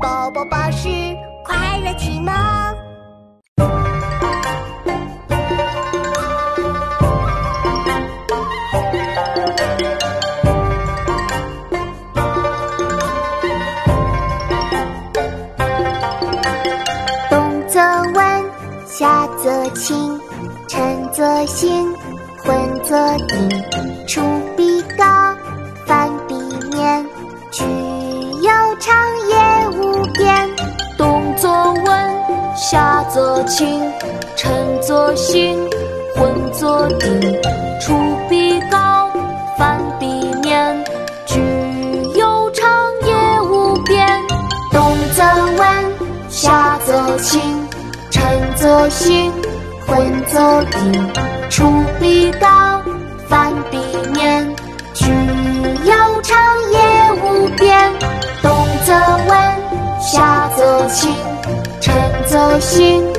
宝宝巴士快乐启蒙。冬则温，夏则清，晨则省，昏则定。出夏则清，晨则省，昏则定。出必告，反必面。居有常，业无边。冬则温，夏则清，晨则省，昏则定。出必告，反必面。居有常，业无边。冬则温，夏则清，有心。